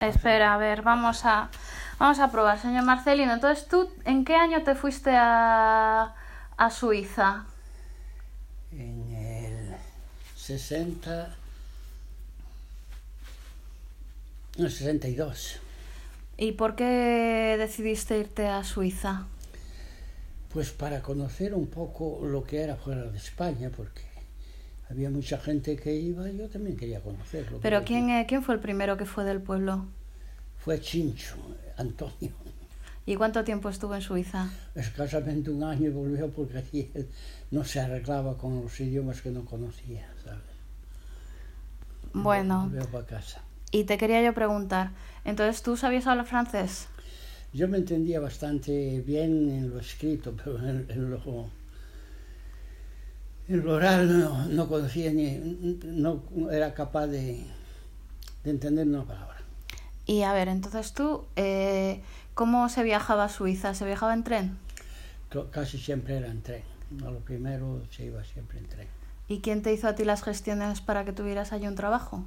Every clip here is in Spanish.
Espera, a ver, vamos a, vamos a probar, señor Marcelino. Entonces, ¿tú en qué año te fuiste a, a Suiza? En el 60. No, 62. ¿Y por qué decidiste irte a Suiza? Pues para conocer un poco lo que era fuera de España, porque había mucha gente que iba y yo también quería conocerlo. Pero ¿quién, eh, ¿quién fue el primero que fue del pueblo? Fue Chincho, Antonio. ¿Y cuánto tiempo estuvo en Suiza? Escasamente un año y volvió porque él no se arreglaba con los idiomas que no conocía, ¿sabes? Bueno, Volvió para casa. y te quería yo preguntar, entonces tú sabías hablar francés? Yo me entendía bastante bien en lo escrito, pero en, en lo, en lo oral no, no conocía ni, no era capaz de, de entender una palabra. Y a ver, entonces tú, eh, ¿cómo se viajaba a Suiza? ¿Se viajaba en tren? Casi siempre era en tren. A lo primero se iba siempre en tren. ¿Y quién te hizo a ti las gestiones para que tuvieras allí un trabajo?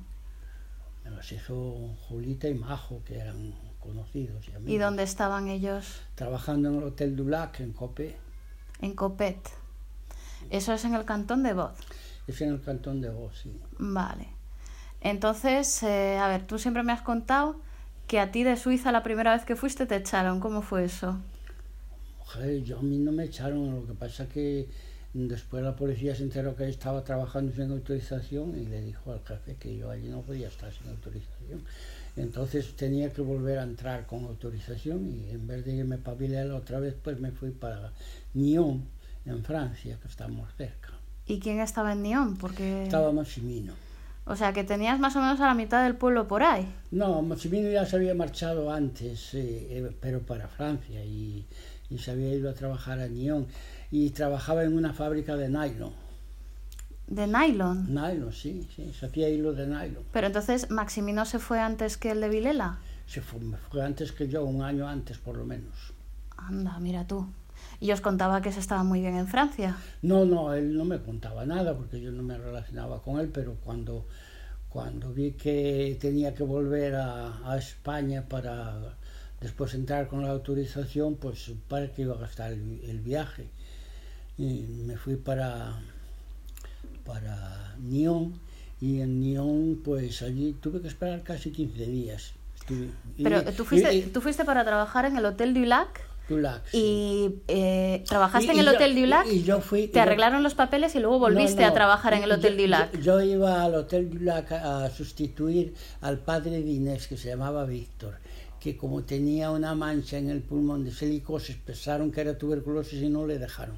Me las hizo Julita y Majo, que eran conocidos y amigos. ¿Y dónde estaban ellos? Trabajando en el Hotel du Lac, en Copé. En Copet. Eso es en el cantón de Voz. Es en el cantón de Vos, sí. Vale. Entonces, eh, a ver, tú siempre me has contado que a ti de Suiza la primera vez que fuiste te echaron. ¿Cómo fue eso? Yo a mí no me echaron, lo que pasa que después la policía se enteró que estaba trabajando sin autorización y le dijo al jefe que yo allí no podía estar sin autorización. Entonces tenía que volver a entrar con autorización y en vez de irme para Villela otra vez, pues me fui para Nyon, en Francia, que estamos cerca. ¿Y quién estaba en Nyon? Porque... Estaba Maximino. O sea, que tenías más o menos a la mitad del pueblo por ahí. No, Maximino ya se había marchado antes, eh, eh, pero para Francia, y, y se había ido a trabajar a Nyon. Y trabajaba en una fábrica de nylon. De nylon. Nylon, sí, sí, se hacía hilo de nylon. Pero entonces, ¿Maximino se fue antes que el de Vilela? Se fue, fue antes que yo, un año antes por lo menos. Anda, mira tú. Y os contaba que se estaba muy bien en Francia. No, no, él no me contaba nada porque yo no me relacionaba con él, pero cuando, cuando vi que tenía que volver a, a España para después entrar con la autorización, pues para que iba a gastar el, el viaje. Y me fui para, para Nyon y en Nyon pues allí tuve que esperar casi 15 días. Estuve- y- Pero tú fuiste, y- y- tú fuiste para trabajar en el Hotel du Lac du Lac, sí. y eh, trabajaste Y- en el yo- Hotel du Lac, y- yo fui- te yo- arreglaron los papeles y luego volviste No, a trabajar en el Hotel yo- du Lac. Yo, yo iba al Hotel du Lac a, a sustituir al padre de Inés, que se llamaba Víctor, que como tenía una mancha en el pulmón de silicosis, pensaron que era tuberculosis y no le dejaron.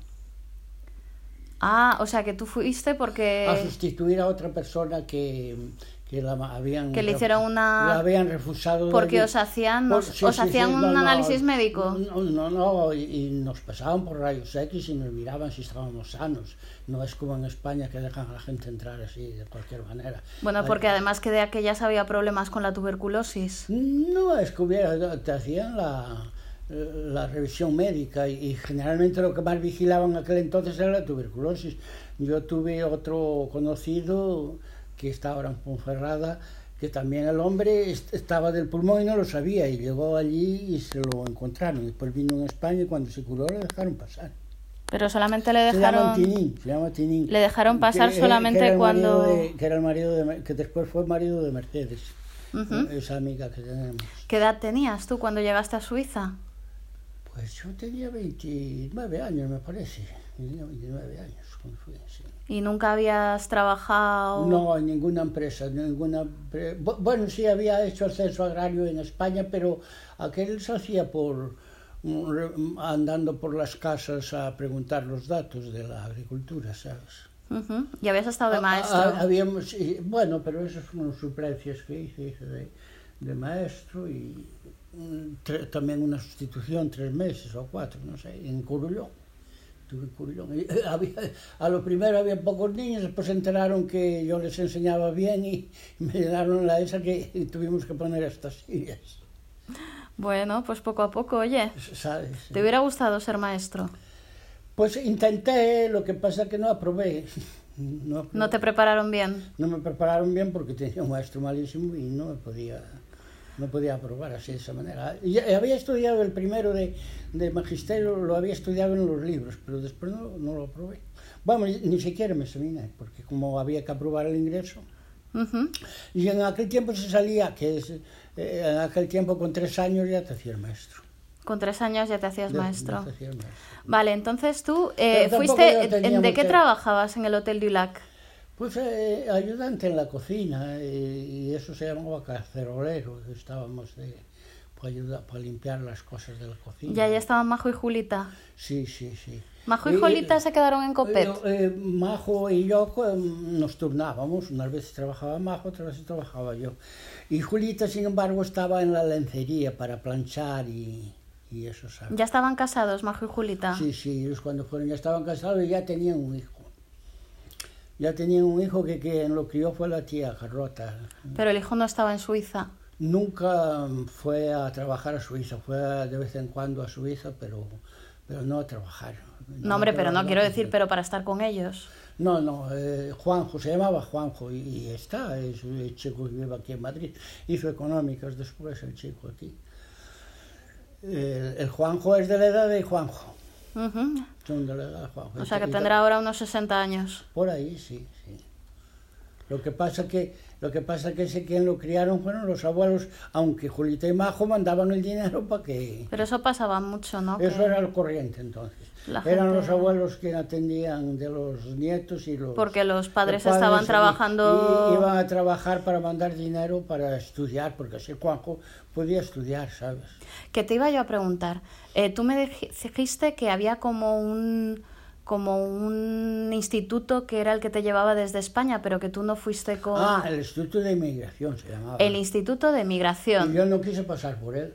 Ah, o sea que tú fuiste porque... A sustituir a otra persona que, que la habían... Que le hicieron una- La habían refusado. Porque os hacían, os, sí, os sí, hacían sí, un no, no, análisis médico. No, no, no, y, y nos pasaban por rayos X y nos miraban si estábamos sanos. No es como en España que dejan a la gente entrar así de cualquier manera. Bueno, Ay, porque además que de aquellas había problemas con la tuberculosis. No, es que hubiera, te hacían la, la revisión médica y, y generalmente lo que más vigilaban en aquel entonces era la tuberculosis. Yo tuve otro conocido que está ahora en Ponferrada, que también el hombre est- estaba del pulmón y no lo sabía y llegó allí y se lo encontraron. Después vino en España y cuando se curó le dejaron pasar. Pero solamente le Se llama dejaron... Tinín, se llama Tinín. Le dejaron pasar Que- que solamente marido cuando- de- que era el marido de, que después fue marido de Mercedes, Ujú. esa amiga que tenemos. ¿Qué edad tenías tú cuando llegaste a Suiza? Pues yo tenía 29 años, me parece. Tenía 29 años cuando fui, sí. ¿Y nunca habías trabajado? No, en ninguna empresa, ninguna... Bueno, sí había hecho el censo agrario en España, pero aquel se hacía por mm, re- andando por las casas a preguntar los datos de la agricultura, ¿sabes? ¿Y habías estado de Ah, maestro? ah, habíamos, bueno, pero esas fueron suplencias que hice, hice de, de maestro y mm, tre- también una sustitución, tres meses o cuatro, no sé, en Curullón. había- a lo primero había pocos niños, después se enteraron que yo les enseñaba bien y me llenaron la esa que tuvimos que poner estas sillas, Bueno, pues poco a poco, oye. ¿sabes? ¿Te hubiera gustado ser maestro? Pues intenté, lo que pasa que no aprobé. No, aprobé. ¿No te prepararon bien? No me prepararon bien porque tenía un maestro malísimo y no me podía no podía aprobar así de esa manera. Y ya- había estudiado el primero de, de magisterio, lo había estudiado en los libros, pero después no, no lo aprobé. Vamos, ni siquiera me examiné, porque como había que aprobar el ingreso. Ujú. Y en aquel tiempo se salía, que es, eh, en aquel tiempo con tres años ya te hacías maestro. Con tres años ya te hacías Ya- ya maestro. te maestro. Vale, entonces tú eh, fuiste... yo tenía ¿en- ¿De qué trabajabas en el Hotel du Lac? Pues eh, ayudante en la cocina eh, y eso se llamaba cacerolero, que estábamos de, para, ayudar, para limpiar las cosas de la cocina. Ya, ya estaban Majo y Julita. Sí, sí, sí. Majo y Eh, Julita se quedaron en Copet. Eh, Majo y yo eh, nos turnábamos, unas veces trabajaba Majo, otras veces trabajaba yo. Y Julita, sin embargo, estaba en la lencería para planchar y, y eso, ¿sabes? Ya estaban casados, Majo y Julita. Sí, sí, ellos cuando fueron ya estaban casados y ya tenían un hijo. Ya tenían un hijo que quien lo crió fue la tía Carlota. Pero el hijo no estaba en Suiza. Nunca fue a trabajar a Suiza, fue de vez en cuando a Suiza, pero, pero no a trabajar. No, hombre, pero no quiero decir, pero para estar con ellos. No, no, eh, Juanjo, se llamaba Juanjo y, y está, es el chico que vive aquí en Madrid. Hizo económicas después el chico aquí. El, el Juanjo es de la edad de Juanjo. O sea que tendrá ahora unos 60 años. Por ahí, sí, sí. Lo que pasa que lo que pasa que sé quien lo criaron fueron los abuelos, aunque Julita y Majo mandaban el dinero para que Pero eso pasaba mucho, ¿no? eso Que- era lo corriente entonces. La Eran gente- los abuelos quien atendían de los nietos y los Porque los padres los estaban trabajando- iban a trabajar para mandar dinero para estudiar, porque así Juanjo podía estudiar, ¿sabes? Que te iba yo a preguntar. Eh, tú me dij- dijiste que había como un como un instituto que era el que te llevaba desde España, pero que tú no fuiste con Ah, el Instituto de Inmigración se llamaba. el Instituto de y Migración. yo no quise pasar por él.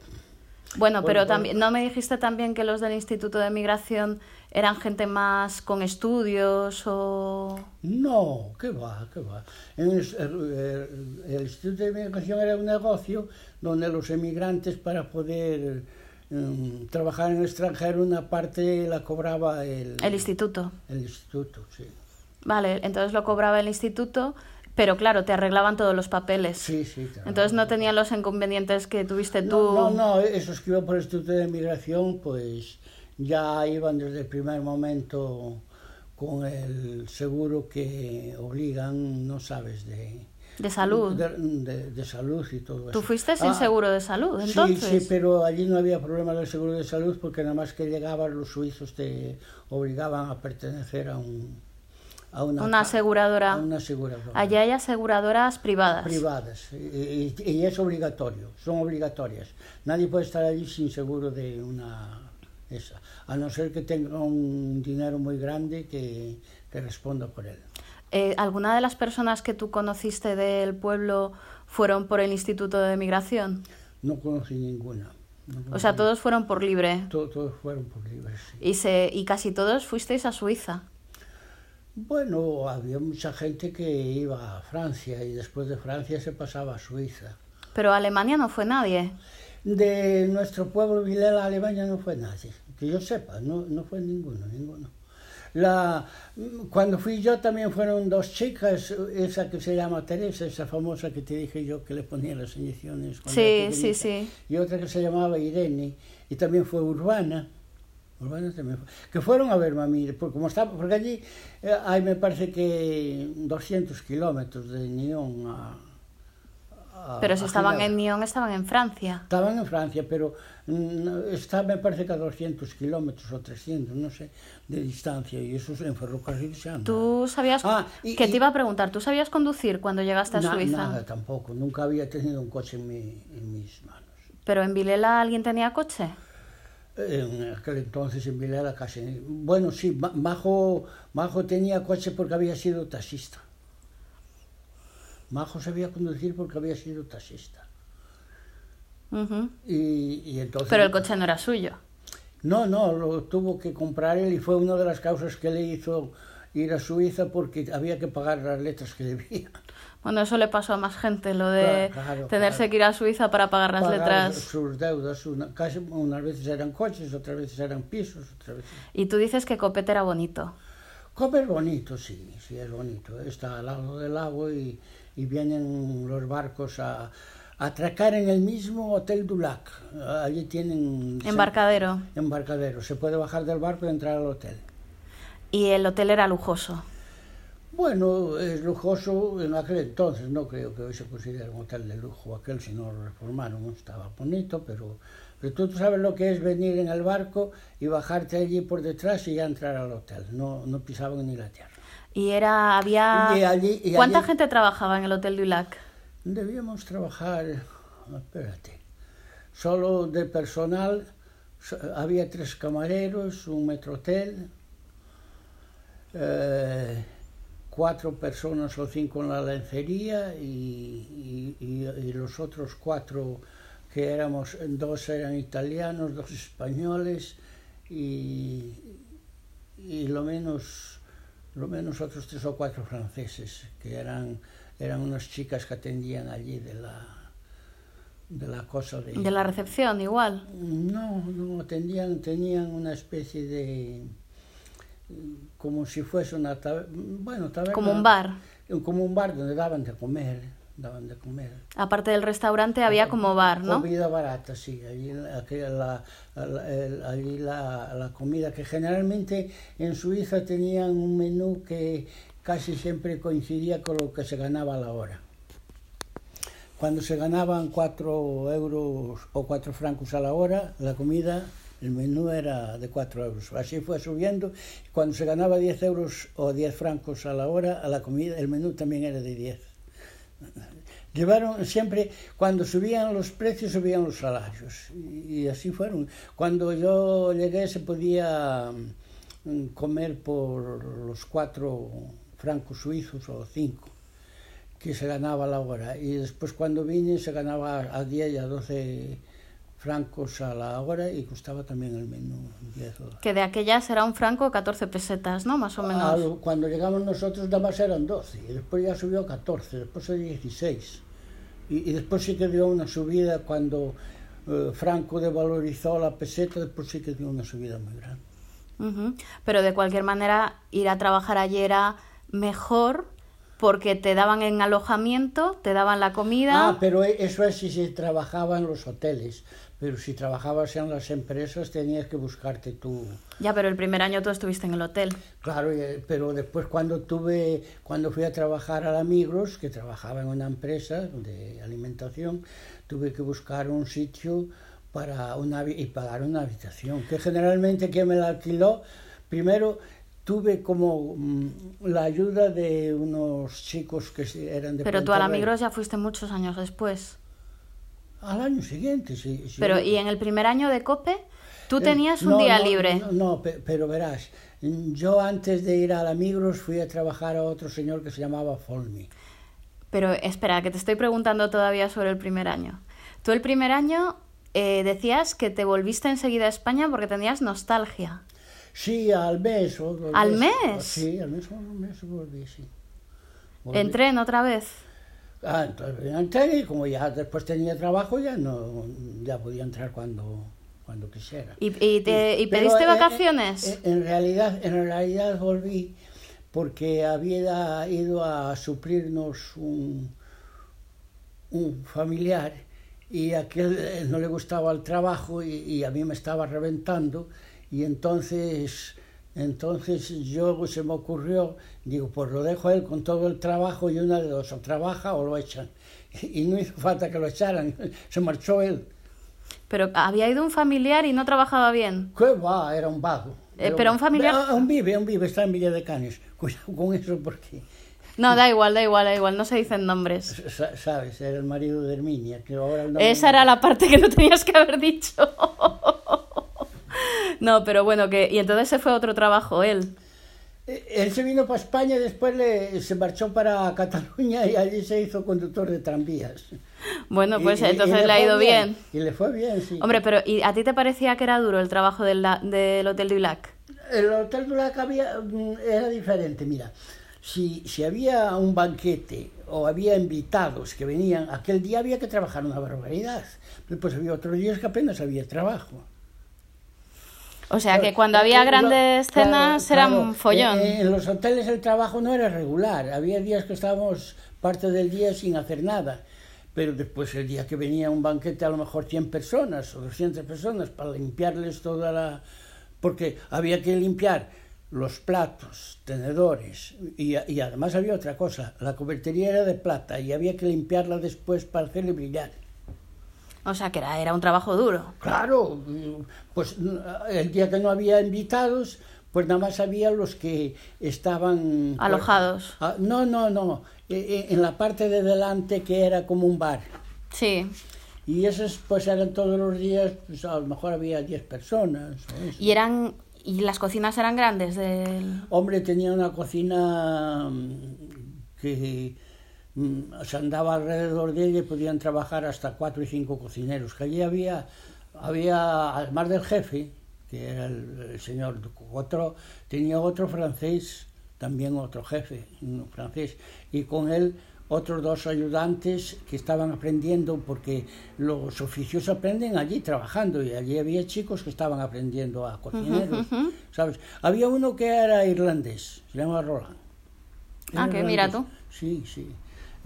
Bueno, pero también no me dijiste también que los del Instituto de Migración eran gente más con estudios o No, qué va, qué va. El, el- el Instituto de Inmigración era un negocio donde los emigrantes para poder em, trabajar en el extranjero una parte la cobraba el, el instituto. el instituto, sí. Vale, entonces lo cobraba el instituto, pero claro, te arreglaban todos los papeles. Sí, sí. claro. Entonces no tenían los inconvenientes que tuviste tú. No, no, no, esos que iban por el Instituto de Inmigración, pues ya iban desde el primer momento con el seguro que obligan, no sabes, de, De salud. de, de- de salud y todo eso. Tú fuiste sin Ah, seguro de salud, entonces. Sí, sí, pero allí no había problema del seguro de salud porque nada más que llegaban los suizos te obligaban a pertenecer a un a una, Una aseguradora. a una aseguradora. Allá hay aseguradoras privadas. privadas y, y- y es obligatorio, son obligatorias. Nadie puede estar allí sin seguro de una esa, a no ser que tenga un dinero muy grande que, que responda por él. Eh, ¿Alguna de las personas que tú conociste del pueblo fueron por el Instituto de Migración? No conocí ninguna. no O sea, todos fueron por libre. to- todos fueron por libres. sí. Y, se, y casi todos fuisteis a Suiza. Bueno, había mucha gente que iba a Francia y después de Francia se pasaba a Suiza. Pero a Alemania no fue nadie. De nuestro pueblo Vilela, Alemania, no fue nadie. Que yo sepa, no, no fue ninguno, ninguno. La, cuando fui yo también fueron dos chicas, esa que se llama Teresa, esa famosa que te dije yo que le ponía las inyecciones. Sí, sí, sí. Y otra que se llamaba Irene, y también fue Urbana. Fue. Que fueron a verme a mí, porque, como estaba, porque allí eh, hay me parece que 200 kilómetros de Nyon a, a- Pero si estaban en Nyon, estaban en Francia. Estaban en Francia, pero mm, está me parece que a 200 kilómetros o 300, no sé, de distancia, y eso es en ferrocarril se anda. ¿Tú sabías... Ah, y- que y- te iba a preguntar, ¿tú sabías conducir cuando llegaste a Na- Suiza? Nada tampoco, nunca había tenido un coche en, mi- en mis manos. ¿Pero en Vilela alguien tenía coche? En aquel entonces en Vilela casi... Bueno, sí, Ma- Majo, Majo tenía coche porque había sido taxista. Majo sabía conducir porque había sido taxista. Y, y entonces... Pero el coche no era suyo. No, no, lo tuvo que comprar él y fue una de las causas que le hizo ir a Suiza porque había que pagar las letras que debía. Bueno, eso le pasó a más gente, lo de Claro, tenerse claro. que ir a Suiza para pagar las Pagar letras. sus deudas, una- casi unas veces eran coches, otras veces eran pisos, otras veces... Y tú dices que Copete era bonito. Cope es bonito, sí, sí es bonito. Está al lado del lago y, y vienen los barcos a, atracar en el mismo Hotel Dulac. Allí tienen... Embarcadero. Embarcadero. Se puede bajar del barco y entrar al hotel. ¿Y el hotel era lujoso? Bueno, é lujoso en aquel entonces, non creo que hoxe considere un hotel de lujo, aquel se non reformaron, estaba bonito, pero, pero tú, sabes lo que es venir en el barco y bajarte allí por detrás y ya entrar al hotel, no, no pisaban ni la tierra. Y era, había... Y allí, y ¿Cuánta allí... gente trabajaba en el Hotel Dulac? Debíamos trabajar, espérate, solo de personal, había tres camareros, un metrotel, eh, cuatro personas o cinco en la lencería y, y- y- y los otros cuatro que éramos, dos eran italianos, dos españoles y, y lo menos lo menos otros tres o cuatro franceses que eran eran unas chicas que atendían allí de la de la cosa de De la recepción, igual. no no atendían tenían una especie de como si fuese una taberna bueno taberna Como un bar. como un bar donde daban de comer daban de comer Aparte del restaurante había como bar, ¿no? Comida barata, sí. Allí, la, la- el- allí la, la comida que generalmente en Suiza tenían un menú que casi siempre coincidía con lo que se ganaba a la hora. Cuando se ganaban cuatro euros o cuatro francos a la hora, la comida, el menú era de 4 euros. Así fue subiendo. Cuando se ganaba 10 euros o 10 francos a la hora, a la comida, el menú también era de 10. Llevaron siempre, cuando subían los precios, subían los salarios. Y, así fueron. Cuando yo llegué se podía mm, comer por los 4 francos suizos o 5 que se ganaba a la hora. Y después cuando vine se ganaba a 10 y a 12 francos a la hora y costaba también el menú 10 o Que de aquellas era un franco 14 pesetas, ¿no? Más o menos. Cuando llegamos nosotros nada más eran 12 y después ya subió a 14, después a 16. Y, y después sí que dio una subida cuando eh, Franco devalorizó la peseta, después sí que dio una subida muy grande. Pero de cualquier manera, ir a trabajar allí era mejor porque te daban en alojamiento, te daban la comida. Ah, pero e- eso es si se trabajaba en los hoteles, pero si trabajabas en las empresas tenías que buscarte tú. Ya, pero el primer año tú estuviste en el hotel. Claro, eh, pero después cuando tuve, cuando fui a trabajar a la Migros, que trabajaba en una empresa de alimentación, tuve que buscar un sitio para una y pagar una habitación, que generalmente quien me la alquiló, primero tuve como mm, la ayuda de unos chicos que eran de Pero tú a la Pontevedra. Migros ya fuiste muchos años después. Al año siguiente, sí. sí. Pero, ¿y en el primer año de COPE? Tú Eh, tenías un no, día no, libre. No, no, pe- pero verás, yo antes de ir a la Migros fui a trabajar a otro señor que se llamaba Folmi. Pero espera, que te estoy preguntando todavía sobre el primer año. Tú el primer año eh, decías que te volviste enseguida a España porque tenías nostalgia. Sí, al mes. ¿Al meses. mes? Sí, al mes un mes volví, sí. Volví. En tren otra vez. Ah, entonces entré y como ya después tenía trabajo ya no ya podía entrar cuando cuando quisiera. ¿Y, y, te- y pediste eh, vacaciones? eh, en realidad en realidad volví porque había ido a suplirnos un, un familiar y a aquel eh, no le gustaba el trabajo y, y a mí me estaba reventando y entonces entonces yo se me ocurrió digo pues lo dejo a él con todo el trabajo y una de dos o trabaja o lo echan y no hizo falta que lo echaran se marchó él Pero había ido un familiar y no trabajaba bien. ¿Qué va? Era un vago. Eh, pero un familiar- Ah, un vive, un vive, está en Villa de Canes. Cuidado con eso porque, No, da igual, da igual, da igual, no se dicen nombres. sa- sabes, era el marido de Herminia, que ahora Esa era la parte que no tenías que haber dicho. No, pero bueno, que... Y entonces se fue a otro trabajo él. Eh, Él se vino para España y después le, se marchó para Cataluña y allí se hizo conductor de tranvías. Bueno, pues Y- y- y entonces le ha ido bien. Y le fue bien, sí. Hombre, pero ¿y a ti te parecía que era duro el trabajo del, del Hotel du Lac? El Hotel Dulac había, mm, era diferente, mira. Si, si había un banquete o había invitados que venían, aquel día había que trabajar una barbaridad. Después había otros días que apenas había trabajo. O sea, que Claro, cuando eh, había eh, grandes claro, cenas era claro. un follón. Eh, en los hoteles el trabajo no era regular. Había días que estábamos parte del día sin hacer nada. pero después el día que venía un banquete a lo mejor 100 personas o 200 personas para limpiarles toda la... porque había que limpiar los platos, tenedores y, y además había otra cosa, la cobertería era de plata y había que limpiarla después para hacerle brillar. O sea, que era, era un trabajo duro. Claro, pues el día que no había invitados, pues nada más había los que estaban... pues, Alojados. no, no, no, eh, eh, en la parte de delante que era como un bar. Sí. Y esos pues eran todos los días, pues a lo mejor había 10 personas. eso. Y eran y las cocinas eran grandes del Hombre, tenía una cocina mm, que mm, se andaba alrededor de ella y podían trabajar hasta cuatro y cinco cocineros. Que allí había, había además del jefe, que era el, el señor otro, tenía otro francés, también otro jefe un francés, y con él otros dos ayudantes que estaban aprendiendo, porque los oficios aprenden allí trabajando, y allí había chicos que estaban aprendiendo a cocineros, ¿sabes? Había uno que era irlandés, se llama Roland. Ah, que mira tú. Sí, sí.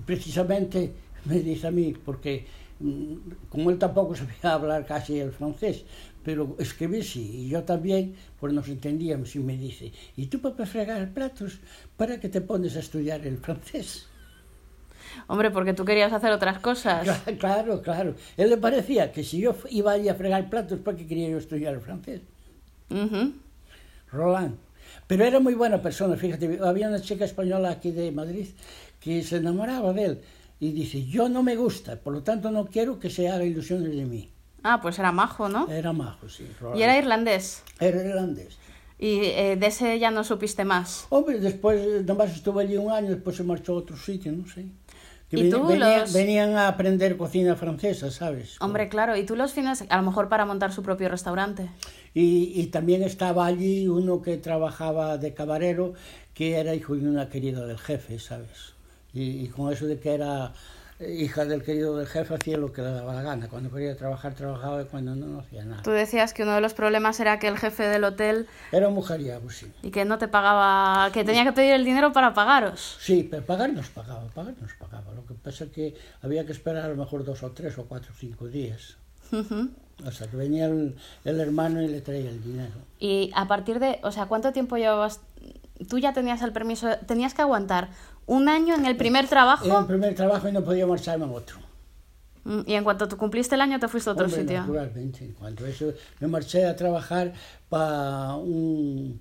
Precisamente me dice a mí, porque mm, como él tampoco sabía hablar casi el francés, pero escribir sí, y yo también, pues nos entendíamos, y me dice, ¿y tú para fregar platos, para qué te pones a estudiar el francés? Hombre, porque tú querías hacer otras cosas. Cla- Claro, claro. Él le parecía que si yo iba allí a fregar platos, ¿para qué quería yo estudiar el francés? Ujú. Roland. Pero era muy buena persona, fíjate, había una chica española aquí de Madrid que se enamoraba de él y dice, yo no me gusta, por lo tanto no quiero que se haga ilusiones de mí. Ah, pues era majo, ¿no? Era majo, sí. Y era irlandés. Era irlandés. Y eh, de ese ya no supiste más. Hombre, después, nomás estuvo allí un año, después se marchó a otro sitio, no sé. Que ¿Y tú venían, los- venían a aprender cocina francesa, ¿sabes? Hombre, claro. Y tú los fines, a lo mejor para montar su propio restaurante. Y, y también estaba allí uno que trabajaba de camarero, que era hijo de una querida del jefe, ¿sabes? Y, y con eso de que era hija del querido del jefe, hacía lo que le daba la gana. Cuando quería trabajar, trabajaba y cuando no, no hacía nada. Tú decías que uno de los problemas era que el jefe del hotel Era un mujeriego, sí. y que no te pagaba, que tenía que pedir el dinero para pagaros. Sí, pero pagar nos pagaba, pagar nos pagaba. Lo que pasa es que había que esperar a lo mejor dos o tres o cuatro o cinco días. Ujú. O sea, que venía el, el hermano y le traía el dinero. Y a partir de, o sea, ¿cuánto tiempo llevabas? Tú ya tenías el permiso, tenías que aguantar un año en el primer Era el trabajo primer trabajo y no podía marcharme a otro. mm, y en cuanto tú cumpliste el año te fuiste a otro Hombre, sitio. Naturalmente, en cuanto a eso, me marché a trabajar para un,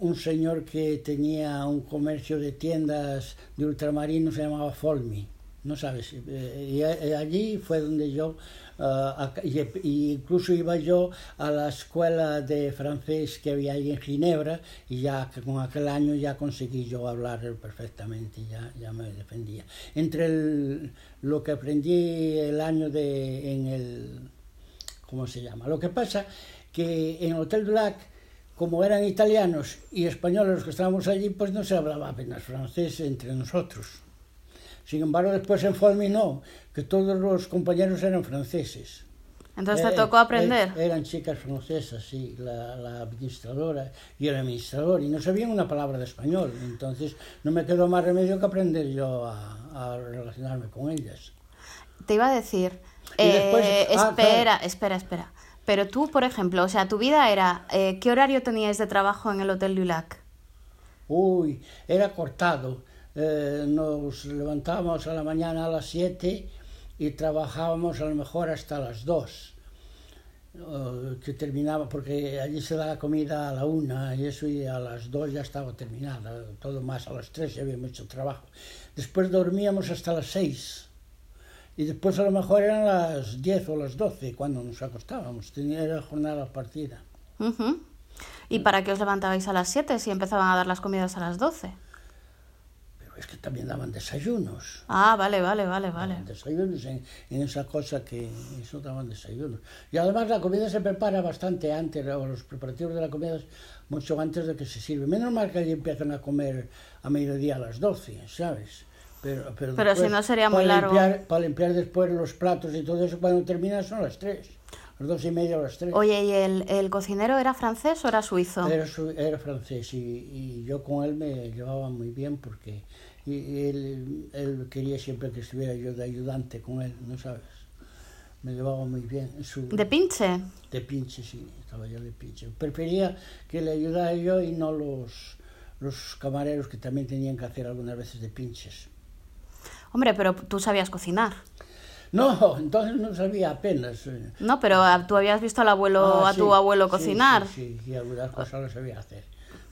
un señor que tenía un comercio de tiendas de ultramarinos, se llamaba Folmi, ¿no sabes? Eh, Y a- allí fue donde yo, ac- y, y incluso iba yo a la escuela de francés que había ahí en Ginebra, y ya con aquel año ya conseguí yo hablar perfectamente, ya, ya me defendía. Entre el- lo que aprendí el año de, en el, ¿cómo se llama? Lo que pasa que en Hotel Black, como eran italianos y españoles los que estábamos allí, pues no se hablaba apenas francés entre nosotros. Sin embargo, después en Folmi no, que todos los compañeros eran franceses. Entonces Eh, te tocó aprender. eh, eran chicas francesas, sí, la, la administradora y el administrador, y no sabían una palabra de español. Entonces no me quedó más remedio que aprender yo a, a relacionarme con ellas. Te iba a decir, eh, después- ah, espera, claro. espera, espera. Pero tú, por ejemplo, o sea, tu vida era, eh, ¿qué horario tenías de trabajo en el Hotel Lulac? Uy, era cortado. Eh, nos levantábamos a la mañana a las 7 y trabajábamos a lo mejor hasta las 2. eh, que terminaba, porque allí se da la comida a la una y eso, y a las 2 ya estaba terminada. Todo más a las 3 ya había mucho trabajo. Después dormíamos hasta las 6. Y después a lo mejor eran las 10 o las 12 cuando nos acostábamos. Tenía era jornada partida. ¿Y para qué os levantabais a las 7 si empezaban a dar las comidas a las 12? Es que también daban desayunos. Ah, vale, vale, vale, vale. Daban desayunos en, en esa cosa que eso daban desayunos. Y además la comida se prepara bastante antes, o los preparativos de la comida mucho antes de que se sirve. Menos mal que allí empiezan a comer a mediodía a las 12, ¿sabes? Pero, pero, Pero si después, no sería muy largo. Limpiar, para limpiar después los platos y todo eso, cuando termina son las 3. Las dos y media o las 3. Oye, ¿y el, el cocinero era francés o era suizo? Era, su- era francés y, y yo con él me llevaba muy bien porque y él, él quería siempre que estuviera yo de ayudante con él, ¿no sabes? Me llevaba muy bien. Su, ¿De pinche? De pinche, sí, estaba yo de pinche. Prefería que le ayudara yo y no los, los camareros que también tenían que hacer algunas veces de pinches. Hombre, pero tú sabías cocinar. No, entonces no sabía apenas. eh. No, pero ah, tú habías visto al abuelo, Ah, a tu sí, abuelo sí, cocinar. Sí, sí, y algunas cosas lo sabía hacer.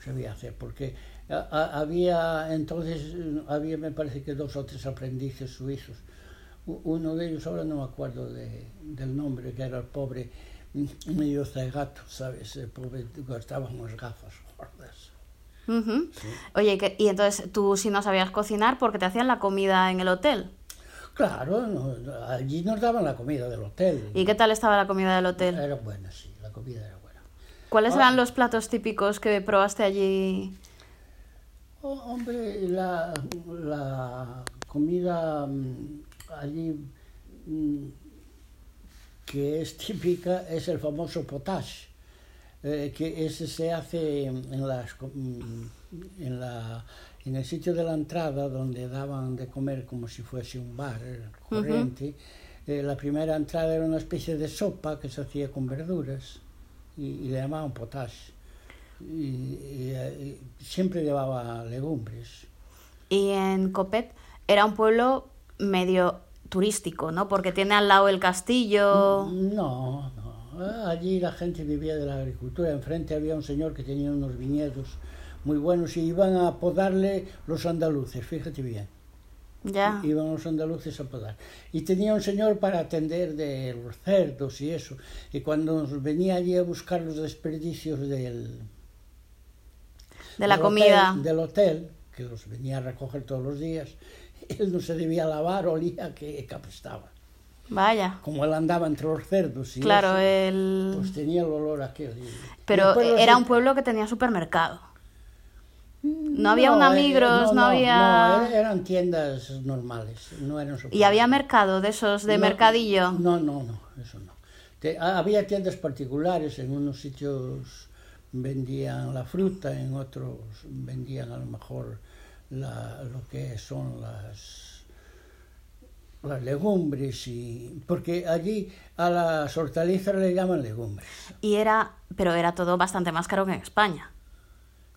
Sabía hacer, porque había entonces, eh, había me parece que dos o tres aprendices suizos. Uno de ellos, ahora no me acuerdo de- del nombre, que era el pobre mm, medio cegato, ¿sabes? El pobre gastaba unas gafas gordas. Ujú. Oye, ¿y entonces tú si no sabías cocinar, ¿por qué te hacían la comida en el hotel? Claro, no- allí nos daban la comida del hotel. ¿Y qué tal estaba la comida del hotel? Era buena, sí, la comida era buena. ¿Cuáles eran los platos típicos que probaste allí? Oh, hombre, la, la comida mm, allí mm, que es típica es el famoso potage, eh, que ese se hace en, las, mm, en, la, en el sitio de la entrada donde daban de comer como si fuese un bar corriente. Eh, la primera entrada era una especie de sopa que se hacía con verduras y, y le llamaban potage. Y, y, eh, y siempre llevaba legumbres. Y en Copet era un pueblo medio turístico, ¿no? Porque tiene al lado el castillo. No, no. Ah, Allí la gente vivía de la agricultura. Enfrente había un señor que tenía unos viñedos muy buenos y iban a podarle los andaluces, fíjate bien. Ya. Iban los andaluces a podar. Y tenía un señor para atender de los cerdos y eso. Y cuando nos venía allí a buscar los desperdicios del, De la del comida. hotel- del hotel, que los venía a recoger todos los días, él no se debía lavar, olía que, que apestaba. Vaya. Como él andaba entre los cerdos y Claro, eso, el... pues tenía el olor aquel. Y- Pero los- era un pueblo que tenía supermercado. No había una eh, Migros, no, había... no, eran tiendas normales, no eran ¿Y había mercado de esos de No, mercadillo? No, no, no, eso no. Te- había tiendas particulares, en unos sitios vendían la fruta, en otros vendían a lo mejor la- lo que son las, las legumbres, y porque allí a las hortalizas le llaman legumbres. Y era... Pero era todo bastante más caro que en España.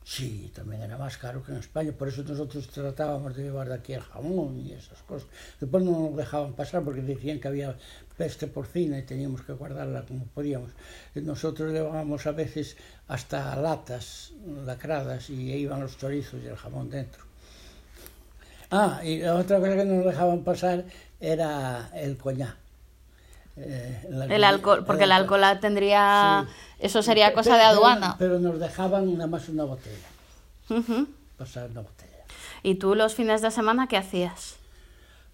Sí, tamén era máis caro que en España, por eso nosotros tratábamos de llevar daqui el jamón y esas cosas. Después non nos dejaban pasar porque decían que había peste porcina y teníamos que guardarla como podíamos. Eh, nosotros llevábamos a veces hasta latas lacradas y aí iban los chorizos y el jamón dentro. Ah, y la otra cosa que nos dejaban pasar era el coñac. Eh, la- El alcohol, porque el alcohol tendría... Sí. Eso sería cosa de Pero- aduana. Pero, nos dejaban nada más una botella, Ujú. pasar una botella. ¿Y tú los fines de semana qué hacías?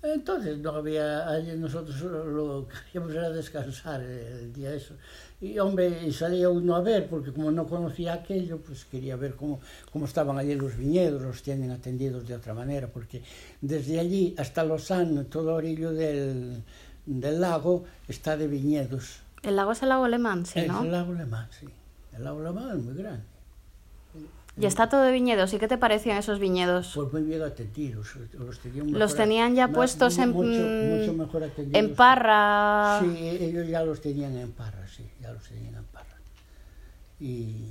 Entonces no había, allí nosotros lo que hacíamos era descansar el día eso. Y hombre, salía uno a ver, porque como no conocía aquello, pues quería ver cómo, cómo estaban allí los viñedos, los tienen atendidos de otra manera, porque desde allí hasta Lausanne, todo orillo del, del lago, está de viñedos. El lago es el lago alemán, sí, es ¿no? el lago alemán, sí. El lago alemán es muy grande. Y está todo de viñedos. ¿Y qué te parecían esos viñedos? Pues muy bien atendidos. Los tenían, Los mejor- tenían ya puestos en, mucho, mm, mucho mejor atendidos. en parra. Sí, ellos ya los tenían en parra, sí, ya los tenían en parra. Y,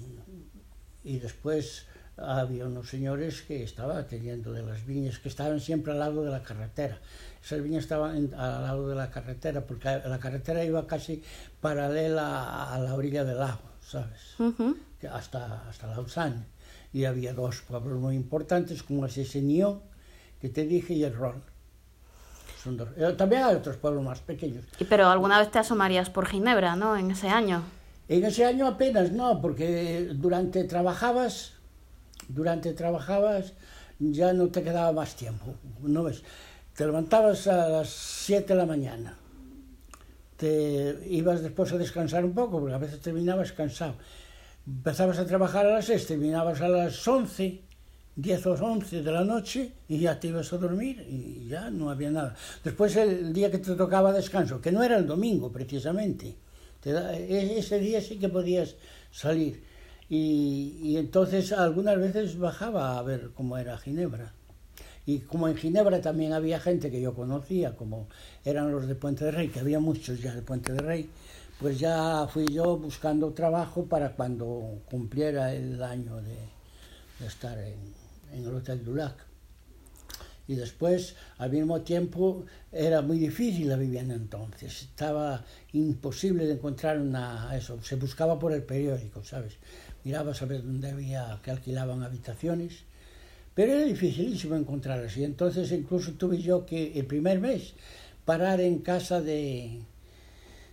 y después había unos señores que estaban atendiendo de las viñas, que estaban siempre al lado de la carretera. Esas viñas estaban en- al lado de la carretera, porque la carretera iba casi paralela a, a la orilla del lago, ¿sabes? Ujú. Que hasta, hasta Lausanne. Y había dos pueblos muy importantes, como el Sesenión, que te dije, y el Rol. Son dos. Eh, También hay otros pueblos más pequeños. Y- Pero alguna vez te asomarías por Ginebra, ¿no? En ese año. En ese año apenas no, porque durante trabajabas, durante trabajabas ya no te quedaba más tiempo, ¿no ves? Te levantabas a las 7 de la mañana, te ibas después a descansar un poco, porque a veces terminabas cansado. Empezabas a trabajar a las 6, terminabas a las 11, 10 o 11 de la noche y ya te ibas a dormir y ya no había nada. Después el día que te tocaba descanso, que no era el domingo precisamente, e- ese día sí que podías salir. Y, y entonces algunas veces bajaba a ver cómo era Ginebra. Y como en Ginebra también había gente que yo conocía, como eran los de Puente de Rey, que había muchos ya de Puente de Rey, pues ya fui yo buscando trabajo para cuando cumpliera el año de, de estar en, en, el Hotel Dulac. Y después, al mismo tiempo, era muy difícil la vivienda entonces. Estaba imposible de encontrar una... eso, se buscaba por el periódico, ¿sabes? Miraba a ver dónde había que alquilaban habitaciones, pero era dificilísimo encontrarlas. Y entonces incluso tuve yo que el primer mes parar en casa de,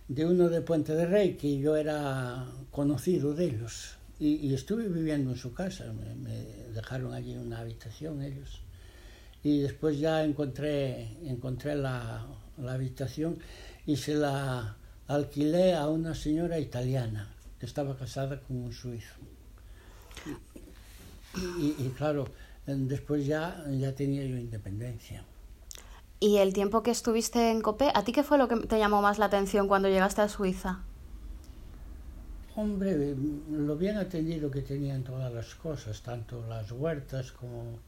de uno de Puente de Rey, que yo era conocido de ellos. Y, y estuve viviendo en su casa, me, me, dejaron allí una habitación ellos. Y después ya encontré, encontré la, la habitación y se la alquilé a una señora italiana que estaba casada con un suizo. Y, y, claro, después ya, ya tenía yo independencia. ¿Y el tiempo que estuviste en Copé, a ti qué fue lo que te llamó más la atención cuando llegaste a Suiza? Hombre, lo bien atendido que tenían todas las cosas, tanto las huertas como,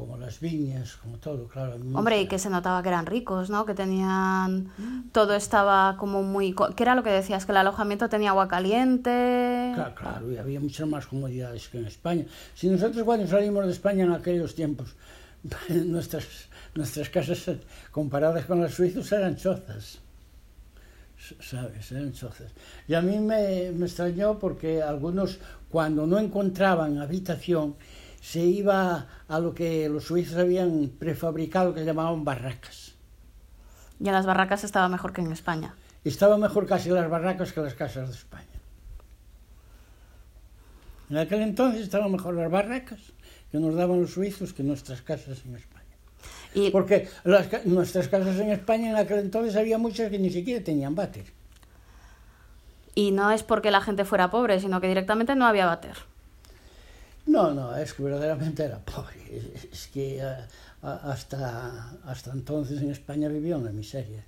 como las viñas, como todo, claro. Hombre, y que se notaba que eran ricos, ¿no? Que tenían... Todo estaba como muy... ¿Qué era lo que decías? Que el alojamiento tenía agua caliente... Claro, claro, y había muchas más comodidades que en España. Si nosotros cuando salimos de España en aquellos tiempos, nuestras, nuestras casas comparadas con las suizas eran chozas. ¿sabes? Eran chozas. Y a mí me, me, extrañó porque algunos, cuando no encontraban habitación, se iba a lo que los suizos habían prefabricado, que llamaban barracas. Y en las barracas estaba mejor que en España. Estaba mejor casi las barracas que las casas de España. En aquel entonces estaban mejor las barracas que nos daban los suizos que nuestras casas en España. Y... Porque las, nuestras casas en España en aquel entonces había muchas que ni siquiera tenían váter. Y no es porque la gente fuera pobre, sino que directamente no había váter. No, no, es que verdaderamente era pobre. Es que uh, hasta, hasta entonces en España vivía una miseria.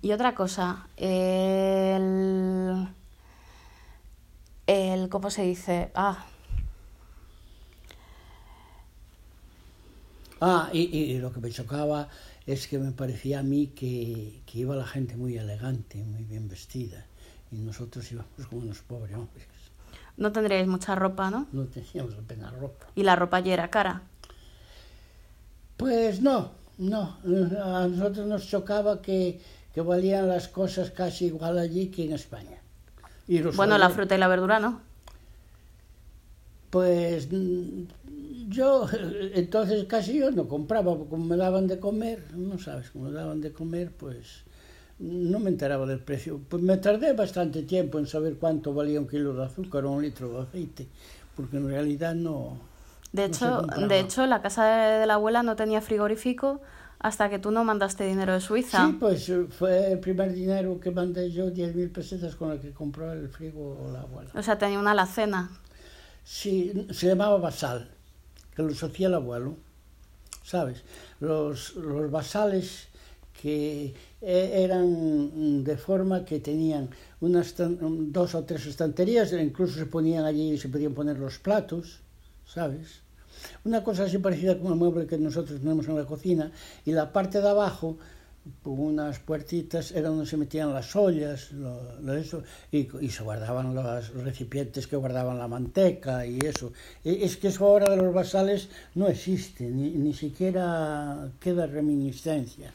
Y otra cosa, el... el ¿Cómo se dice? Ah, Ah, y, y, lo que me chocaba es que me parecía a mí que, que, iba la gente muy elegante, muy bien vestida, y nosotros íbamos como unos pobres hombres. No tendríais mucha ropa, ¿no? No teníamos apenas ropa. ¿Y la ropa ya era cara? Pues no, no. A nosotros nos chocaba que, que valían las cosas casi igual allí que en España. Y bueno, la fruta y la verdura, ¿no? Pues yo entonces casi yo no compraba, como me daban de comer, no sabes, como me daban de comer, pues no me enteraba del precio. Pues me tardé bastante tiempo en saber cuánto valía un kilo de azúcar o un litro de aceite, porque en realidad no. De hecho, de hecho la casa de, de, la abuela no tenía frigorífico hasta que tú no mandaste dinero de Suiza. Sí, pues fue el primer dinero que mandé yo, 10.000 pesetas con el que compró el frigo la abuela. O sea, tenía una alacena. Sí, se llamaba Basal que los hacía el abuelo, ¿sabes? Los, los basales que eran mm, de forma que tenían unas dos o tres estanterías, incluso se ponían allí, se podían poner los platos, ¿sabes? Una cosa así parecida como el mueble que nosotros tenemos en la cocina, y la parte de abajo, con unas puertitas, era donde se metían las ollas, lo, lo eso, y, y, se guardaban los recipientes que guardaban la manteca y eso. Y es que eso ahora de los basales no existe, ni, ni siquiera queda reminiscencia.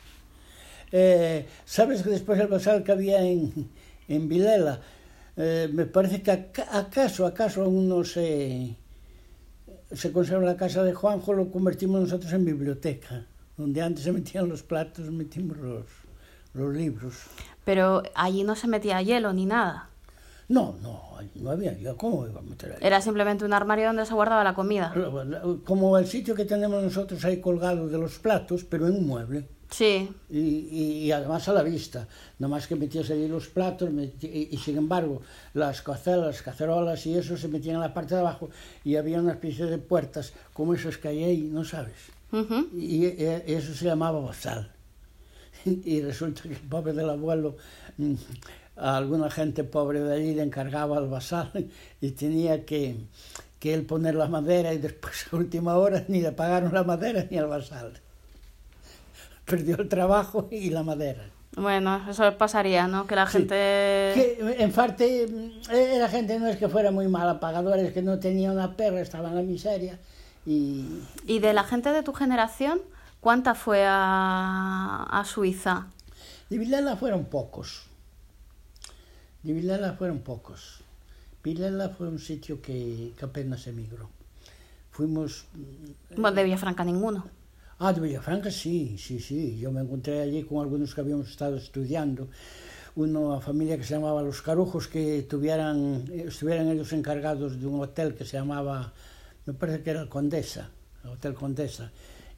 Eh, ¿Sabes que después el basal que había en, en Vilela? Eh, me parece que acaso, acaso aún no se, se conserva la casa de Juanjo, lo convertimos nosotros en biblioteca donde antes se metían los platos, metimos los, los libros. Pero allí no se metía hielo ni nada. No, no, no había hielo. ¿Cómo iba a meter ahí? Era simplemente un armario donde se guardaba la comida. Como el sitio que tenemos nosotros ahí colgado de los platos, pero en un mueble. Sí. Y, y, además a la vista. Nomás que metías allí los platos y, y, sin embargo las cacelas, las cacerolas y eso se metían en la parte de abajo y había una especie de puertas como esas que hay ahí, ¿no sabes? Uh -huh. y, y, eso se llamaba basal. Y resulta que el pobre del abuelo, a alguna gente pobre de allí le encargaba el basal y tenía que, que él poner la madera y después a última hora ni le pagaron la madera ni el basal. Perdió el trabajo y la madera. Bueno, eso pasaría, ¿no? Que la Sí. gente... Que, en parte, eh, la gente no es que fuera muy mala pagadora, es que no tenía una perra, estaba en la miseria. Y ¿Y de la gente de tu generación, cuánta fue a, a Suiza? de Vilela fueron pocos. De Vilela fueron pocos. Vilela fue un sitio que, que apenas emigró. Fuimos Bueno, de Villafranca ninguno. Ah, de Villafranca, sí, sí, sí. Yo me encontré allí con algunos que habíamos estado estudiando. Una familia que se llamaba Los Carujos, que tuvieran, eh, estuvieran ellos encargados de un hotel que se llamaba, me parece que era Condesa, el Hotel Condesa,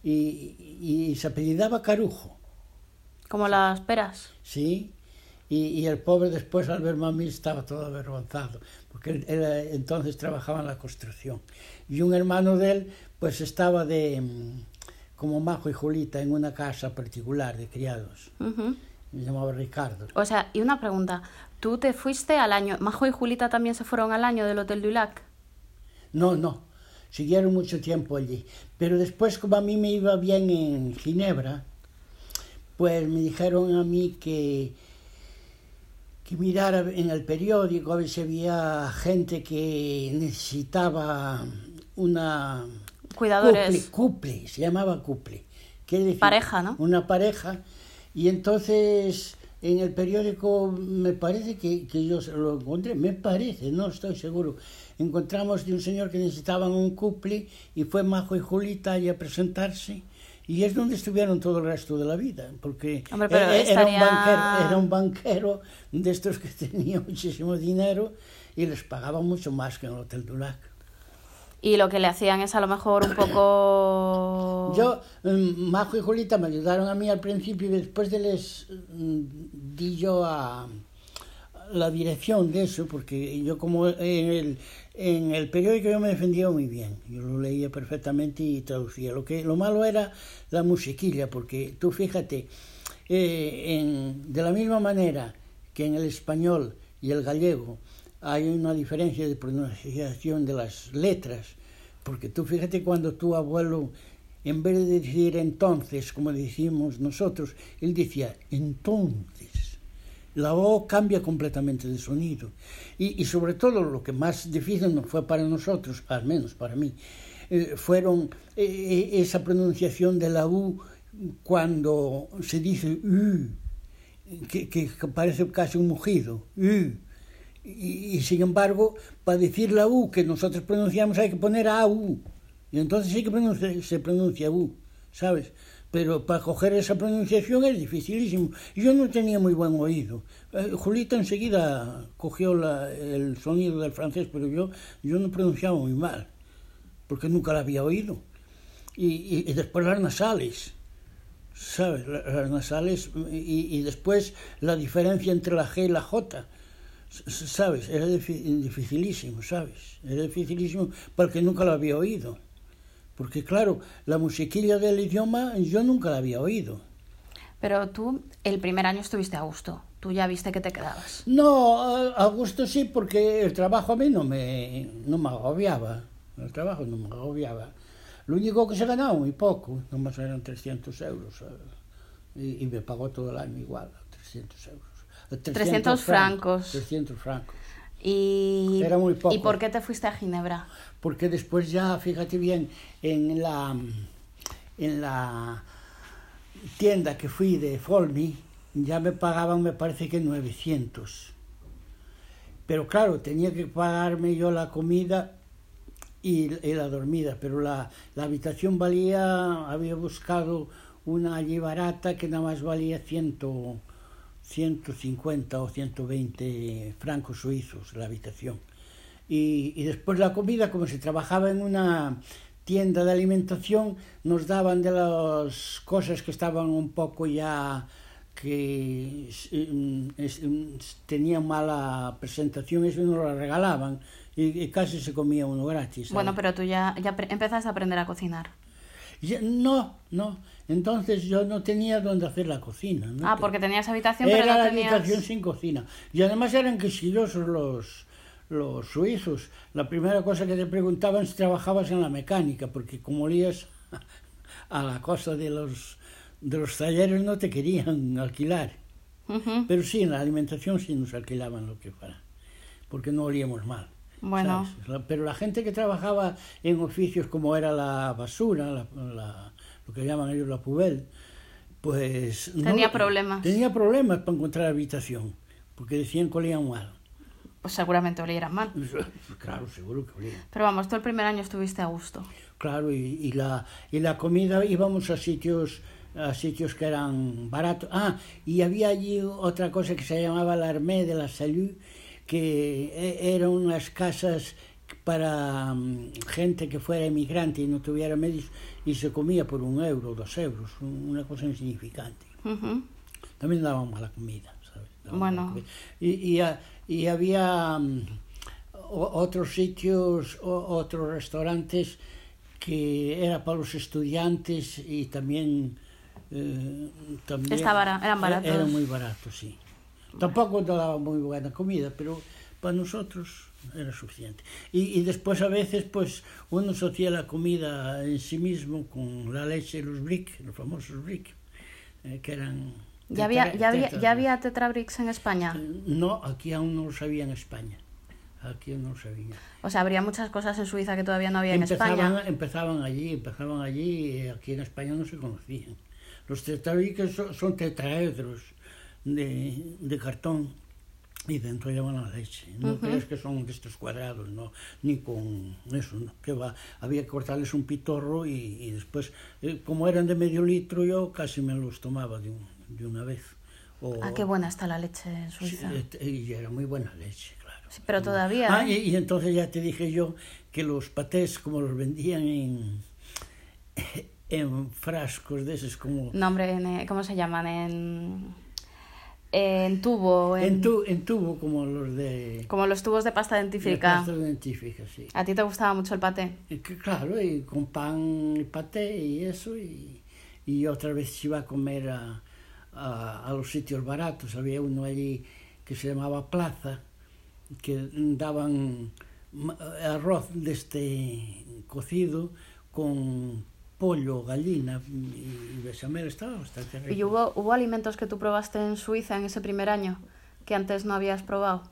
y, y se apellidaba Carujo. ¿Como las peras? Sí, y, y, el pobre después al verme a mí, estaba todo avergonzado, porque él, él, eh, entonces trabajaba en la construcción. Y un hermano de él, pues estaba de mm, como Majo y Julita en una casa particular de criados. Ujú. Me llamaba Ricardo. O sea, y una pregunta. ¿Tú te fuiste al año... Majo y Julita también se fueron al año del Hotel du Lac? No, no, siguieron mucho tiempo allí. Pero después, como a mí me iba bien en Ginebra, pues me dijeron a mí que, que mirara en el periódico a ver si había gente que necesitaba una Cuidadores. Couple, couple, se llamaba couple. Quiere decir, Pareja, ¿no? Una pareja. Y entonces en el periódico me parece que, que yo lo encontré, me parece, no estoy seguro. Encontramos de un señor que necesitaban un couple y fue Majo y Julita allí a presentarse. Y es donde estuvieron todo el resto de la vida, porque Hombre, pero e- era, estaría- un banquero, era un banquero de estos que tenía muchísimo dinero y les pagaban mucho más que en el Hotel Dulac. Y lo que le hacían es a lo mejor un poco... Yo, mm, Majo y Julita me ayudaron a mí al principio y después de les mm, di yo a la dirección de eso, porque yo como en el, en el periódico yo me defendía muy bien, yo lo leía perfectamente y traducía. Lo, que, lo malo era la musiquilla, porque tú fíjate, eh, en- de la misma manera que en el español y el gallego hay una diferencia de pronunciación de las letras, porque tú fíjate cuando tu abuelo, en vez de decir entonces, como decimos nosotros, él decía entonces. La O cambia completamente de sonido. Y, y sobre todo lo que más difícil no fue para nosotros, al menos para mí, eh, fueron eh, esa pronunciación de la U cuando se dice U, que, que parece casi un mugido. U. Y, y, sin embargo, para decir la U que nosotros pronunciamos hay que poner AU. Y entonces sí que pronuncia- se pronuncia U, ¿sabes? Pero para coger esa pronunciación es dificilísimo. Yo no tenía muy buen oído. Eh, Julita enseguida cogió la- el sonido del francés, pero yo, yo no pronunciaba muy mal, porque nunca la había oído. Y, y- y después las nasales. ¿sabes? La- Las nasales y, y después la diferencia entre la G y la J, ¿sabes? Era difi- dificilísimo, ¿sabes? Era dificilísimo porque nunca lo había oído. Porque claro, la musiquilla del idioma yo nunca la había oído. Pero tú el primer año estuviste a gusto. Tú ya viste que te quedabas. No, a gusto sí, porque el trabajo a mí no me, no me agobiaba. El trabajo no me agobiaba. Lo único que se ganaba muy poco, nomás eran 300 euros. Y, y me pagó todo el año igual, 300 euros. Eh, 300 francos. 300 francos. Y... Era muy poco. ¿Y por qué te fuiste a Ginebra? Porque después ya, fíjate bien, en la, en la tienda que fui de Folmi, ya me pagaban, me parece que 900. Pero claro, tenía que pagarme yo la comida y, y la dormida, pero la, la habitación valía, había buscado una allí barata que nada más valía 100, 150 o 120 francos suizos la habitación. Y, y después la comida, como se trabajaba en una tienda de alimentación, nos daban de las cosas que estaban un poco ya que mm, es- mm, tenían mala presentación, eso nos lo regalaban y, y casi se comía uno gratis. ¿sabes? Bueno, pero tú ya, ya empezaste a aprender a cocinar. Ya- No, no. Entonces yo no tenía dónde hacer la cocina. ¿no? Ah, porque tenías habitación, pero Era no la tenías... habitación sin cocina. Y además eran quisquillosos los, los suizos. La primera cosa que te preguntaban si trabajabas en la mecánica, porque como olías a la cosa de los, de los talleres no te querían alquilar. Pero sí, en la alimentación sí nos alquilaban lo que fuera, porque no olíamos mal. Bueno, pero la gente que trabajaba en oficios como era la basura, la- la- lo que llaman ellos la pubel, pues... no- Tenía problemas. Tenía problemas para encontrar habitación, porque decían que olían mal. pues seguramente olieran mal. Claro, seguro que olían. Pero vamos, tú el primer año estuviste a gusto. Claro, y, y la, y la comida íbamos a sitios a sitios que eran baratos. Ah, y había allí otra cosa que se llamaba la Armée de la Salud, que e- eran unas casas para um, gente que fuera emigrante y no tuviera medios y se comía por un euro, dos euros, una cosa insignificante. Uh -huh. También daban mala comida, ¿sabes? Daban bueno. Comida. Y, y, ah, y, había um, otros sitios, otros restaurantes que era para los estudiantes y también... Eh, también Está eran baratos. Eran muy baratos, sí. tampouco Tampoco daba muy buena comida, pero para nosotros era suficiente. Y, y después a veces, pues, uno hacía la comida en sí mismo con la leche y los brick, los famosos brick, eh, que eran... ¿Ya había, ya había, ya había Tetrabricks en España? No, aquí aún no lo sabía en España. Aquí no lo sabía. O sea, habría muchas cosas en Suiza que todavía no había en Empezaban, España. empezaban allí, empezaban allí, y aquí en España no se conocían. Los tetrabricks son, son tetraedros de, de cartón y dentro llevan la leche. No crees que son de estos cuadrados, no, ni con eso, no, que va. Había que cortarles un pitorro y, y después, eh, como eran de medio litro, yo casi me los tomaba de, un- de una vez. O- Ah, qué buena está la leche en Suiza. et- y era muy buena leche, claro. Sí, pero todavía, Ah, ¿eh? y, y entonces ya te dije yo que los patés, como los vendían en, en frascos de esos, como No, hombre, en, eh, ¿cómo se llaman? En, en tubo. En, en, tu- en tubo, como los de, Como los tubos de pasta de dentífrica. pasta dentífrica, sí. ¿A ti te gustaba mucho el paté? Claro, y con pan y paté y eso, y, y otra vez iba a comer a, a, a los sitios baratos. Había uno allí que se llamaba Plaza, que daban arroz de este cocido con pollo, gallina y bechamel, estaba bastante rico. ¿Y hubo, hubo alimentos que tú probaste en Suiza en ese primer año que antes no habías probado?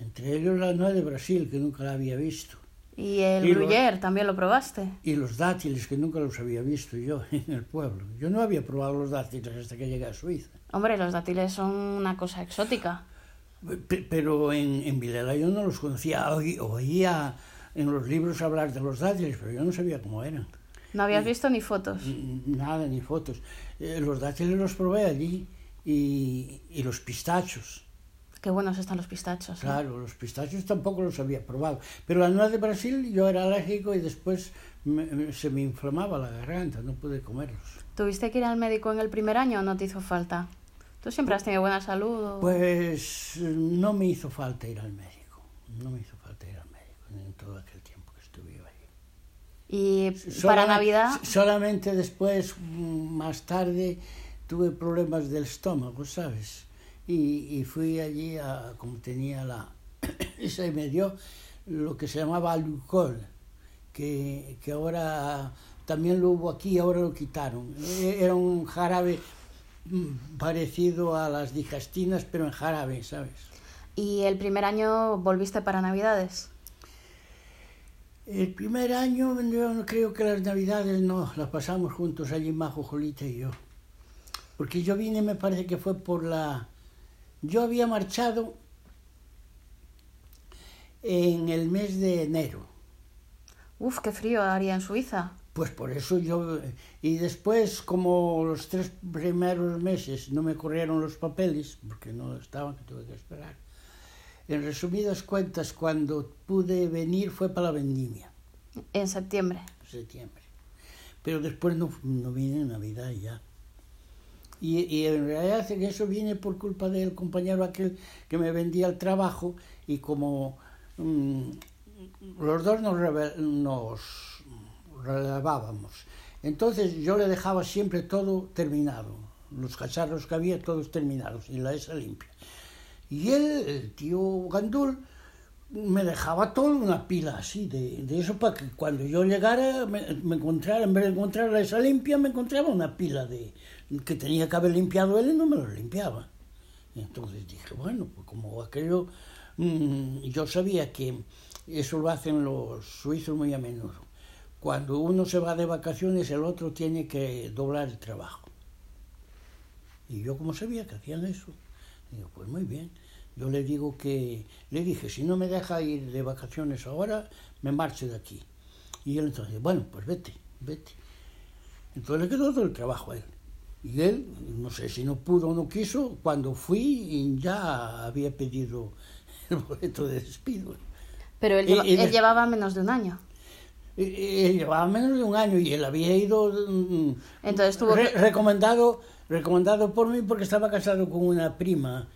Entre ellos la nuez de Brasil, que nunca la había visto. ¿Y el Y lo- gruyère también lo probaste? Y los dátiles, que nunca los había visto yo en el pueblo. Yo no había probado los dátiles hasta que llegué a Suiza. Hombre, los dátiles son una cosa exótica. Pe- Pero en, en Vilela yo no los conocía. Oí- Oía en los libros hablar de los dátiles, pero yo no sabía cómo eran. No habías visto ni fotos. Nada, ni fotos. Eh, los dátiles los probé allí y, y los pistachos. Qué buenos están los pistachos. ¿eh? Claro, los pistachos tampoco los había probado. Pero la nuez de Brasil yo era alérgico y después me- me- se me inflamaba la garganta, no pude comerlos. ¿Tuviste que ir al médico en el primer año o no te hizo falta? ¿Tú siempre has tenido buena salud? o- Pues no me hizo falta ir al médico. No me hizo falta ir al médico en todo aquel tiempo que estuve yo allí. Y para Navidad, Solamente después, mm, más tarde, tuve problemas del estómago, ¿sabes? Y, y fui allí, a, como tenía la... y se me dio lo que se llamaba alcohol, que, que ahora también lo hubo aquí, ahora lo quitaron. E- Era un jarabe mm, parecido a las digastinas, pero en jarabe, ¿sabes? ¿y el primer año volviste para Navidades? El primer año, yo no creo que las navidades no, las pasamos juntos allí Majo, Jolita y yo. Porque yo vine, me parece que fue por la... Yo había marchado en el mes de enero. Uf, qué frío haría en Suiza. Pues por eso yo... Y después, como los tres primeros meses no me corrieron los papeles, porque no estaban, que tuve que esperar. En resumidas cuentas, cuando pude venir fue para la vendimia. En septiembre. septiembre. Pero después no, no vine en Navidad ya. Y, y en realidad eso viene por culpa del compañero aquel que me vendía el trabajo y como mm, los dos nos, reve- nos relevábamos. Entonces yo le dejaba siempre todo terminado, los cacharros que había todos terminados y la esa limpia. Y él, el tío Gandul, me dejaba todo una pila así de, de eso para que cuando yo llegara me, me, encontrara, en vez de encontrar esa limpia, me encontraba una pila de que tenía que haber limpiado él y no me lo limpiaba. Entonces dije, bueno, pues como aquello, mmm, yo sabía que eso lo hacen los suizos muy a menudo. Cuando uno se va de vacaciones, el otro tiene que doblar el trabajo. Y yo como sabía que hacían eso, digo, pues muy bien. Yo le digo que, le dije, si no me deja ir de vacaciones ahora, me marcho de aquí. Y él entonces, bueno, pues vete, vete. Entonces le quedó todo el trabajo a él. Y él, no sé si no pudo o no quiso, cuando fui ya había pedido el boleto de despido. Pero él, él llevaba menos de un año. Él llevaba menos de un año y él había ido mm, Entonces tuvo re, recomendado, recomendado por mí porque estaba casado con una prima.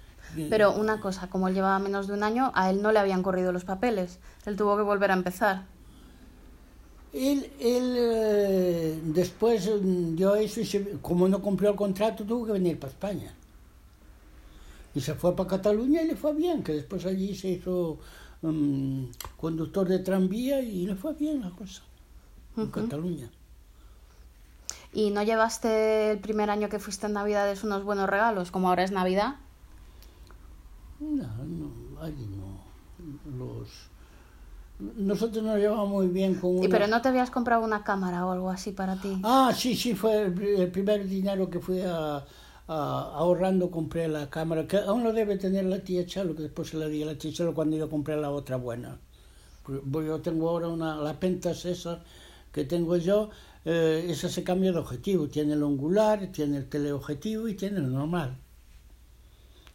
Pero una cosa, como él llevaba menos de un año, a él no le habían corrido los papeles. Él tuvo que volver a empezar. Él, él eh, después dio eso y se, como no cumplió el contrato tuvo que venir para España. Y se fue para Cataluña y le fue bien, que después allí se hizo um, conductor de tranvía y le fue bien la cosa en uh -huh. Cataluña. ¿Y no llevaste el primer año que fuiste en Navidades unos buenos regalos, como ahora es Navidad? No, no, allí no. Los... Nosotros nos llevamos muy bien con una... ¿Y pero no te habías comprado una cámara o algo así para ti? Ah, sí, sí, fue el, el primer dinero que fui a, a, ahorrando compré la cámara, que aún lo debe tener la tía Chalo, que después se la di a la tía Chalo cuando yo compré la otra buena. Yo tengo ahora una, la Pentas esa que tengo yo, eh, esa se cambia de objetivo, tiene el angular, tiene el teleobjetivo y tiene el normal.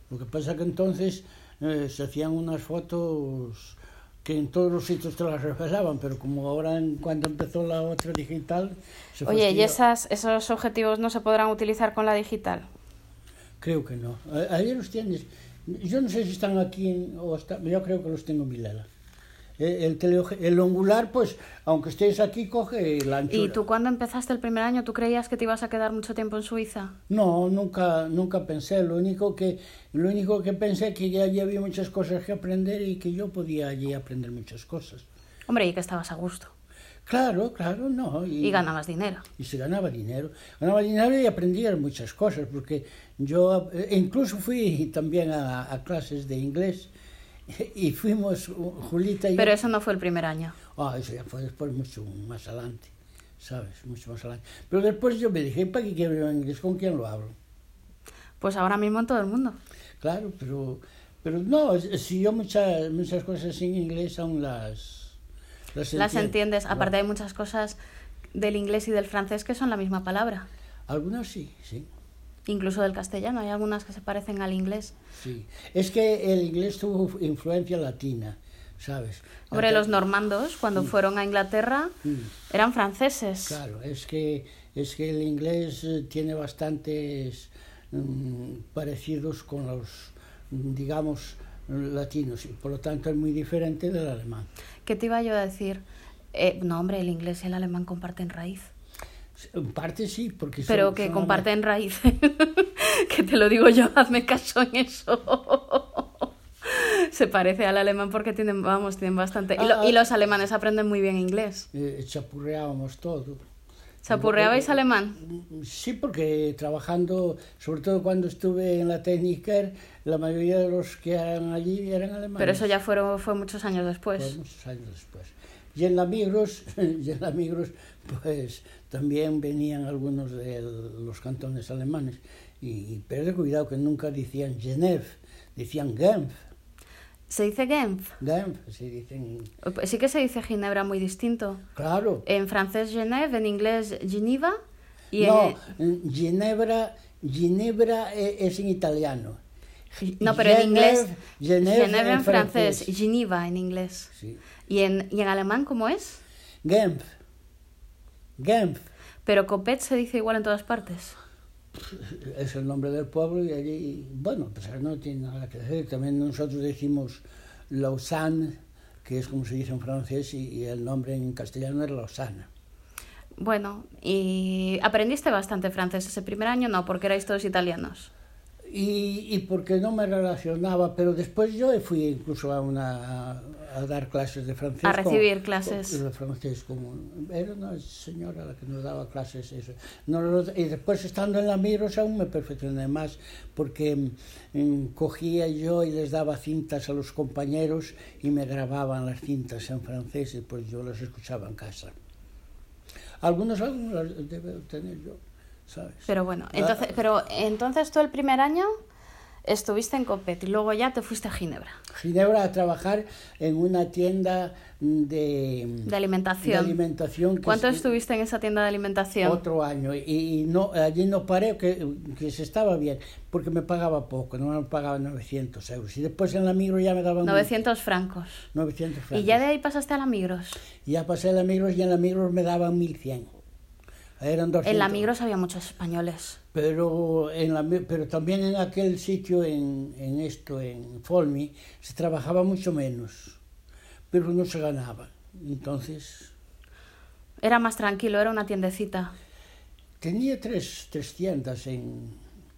Lo que pasa que entonces eh, se hacían unas fotos que en todos los sitios te las revelaban, pero como ahora en, cuando empezó la otra digital... Se Oye, ¿y esas, esos objetivos no se podrán utilizar con la digital? Creo que no. Ahí los tienes. Yo no sé si están aquí en, o está, yo creo que los tengo en Vilela. El, el angular, pues, aunque estés aquí, coge la anchura. ¿Y tú cuando empezaste el primer año, tú creías que te ibas a quedar mucho tiempo en Suiza? No, nunca, nunca pensé. Lo único que, lo único que pensé es que ya allí había muchas cosas que aprender y que yo podía allí aprender muchas cosas. Hombre, y que estabas a gusto. Claro, claro, no. Y, y, ganabas dinero. Y se ganaba dinero. Ganaba dinero y aprendía muchas cosas, porque yo incluso fui también a, a clases de inglés y fuimos, Julita y Pero eso no fue el primer año. Ah, eso ya fue después mucho más adelante, ¿sabes? Mucho más adelante. Pero después yo me dije, ¿para qué quiero inglés? ¿Con quién lo hablo? Pues ahora mismo en todo el mundo. Claro, pero, pero no, si yo muchas, muchas cosas en inglés aún las... Las, las entiendes. Aparte claro. hay muchas cosas del inglés y del francés que son la misma palabra. Algunas sí, sí incluso del castellano, hay algunas que se parecen al inglés. Sí, es que el inglés tuvo influencia latina, ¿sabes? Hombre, los normandos, cuando mm. fueron a Inglaterra, mm. eran franceses. Claro, es que, es que el inglés eh, tiene bastantes um, parecidos con los, digamos, latinos, y por lo tanto es muy diferente del alemán. ¿Qué te iba yo a decir? Eh, no, hombre, el inglés y el alemán comparten raíz. En parte sí, porque Pero son, que son comparten una... raíces. que te lo digo yo, hazme caso en eso. Se parece al alemán porque tienen, vamos, tienen bastante. Ah, y, lo, y, los alemanes aprenden muy bien inglés. Eh, chapurreábamos todo. ¿Chapurreabais alemán? Sí, porque trabajando, sobre todo cuando estuve en la técnica, la mayoría de los que eran allí eran alemanes. Pero eso ya fueron, fue muchos años después. Fue muchos años después. Y en la Migros, y en la Migros pues también venían algunos de los cantones alemanes. Y, pero de cuidado que nunca decían Genève, decían Genf. ¿Se dice Genf? Genf, sí dicen. Sí que se dice Ginebra muy distinto. Claro. En francés Genève, en inglés Geneva. Y no, en... Ginebra, Ginebra es en italiano. No, pero Genève, en inglés. Genève, Genève en, francés, francés, Geneva en inglés. Sí. ¿Y en, ¿Y en alemán cómo es? Genf. Genf. Pero Copet se dice igual en todas partes. Es el nombre del pueblo y allí, bueno, pues no tiene nada que decir. También nosotros decimos Lausanne, que es como se dice en francés, y, y el nombre en castellano es Lausana. Bueno, ¿y aprendiste bastante francés ese primer año? No, porque erais todos italianos. y, y porque no me relacionaba, pero después yo fui incluso a una a, dar clases de francés. A recibir con, clases. Con, de francés como era una señora la que nos daba clases eso. No, y después estando en la Migros aún me perfeccioné más porque mm, cogía yo y les daba cintas a los compañeros y me grababan las cintas en francés y pues yo las escuchaba en casa. Algunos algunos las debo tener yo. ¿sabes? Pero bueno, entonces, ah, pero entonces tú el primer año estuviste en Copet y luego ya te fuiste a Ginebra. Ginebra a trabajar en una tienda de, de alimentación. De alimentación ¿Cuánto estuviste en esa tienda de alimentación? Otro año. Y, no allí no paré, que, que, se estaba bien, porque me pagaba poco, no me pagaba 900 euros. Y después en la Migros ya me daban... 900 francos. 900 francos. ¿Y ya de ahí pasaste a la Migros? Ya pasé a la Migros y en la Migros me daban 1100. Eran 200. En la Migros había muchos españoles. Pero, en la, pero también en aquel sitio, en, en esto, en Folmi, se trabajaba mucho menos, pero no se ganaba. Entonces... Era más tranquilo, era una tiendecita. Tenía tres, tres tiendas en,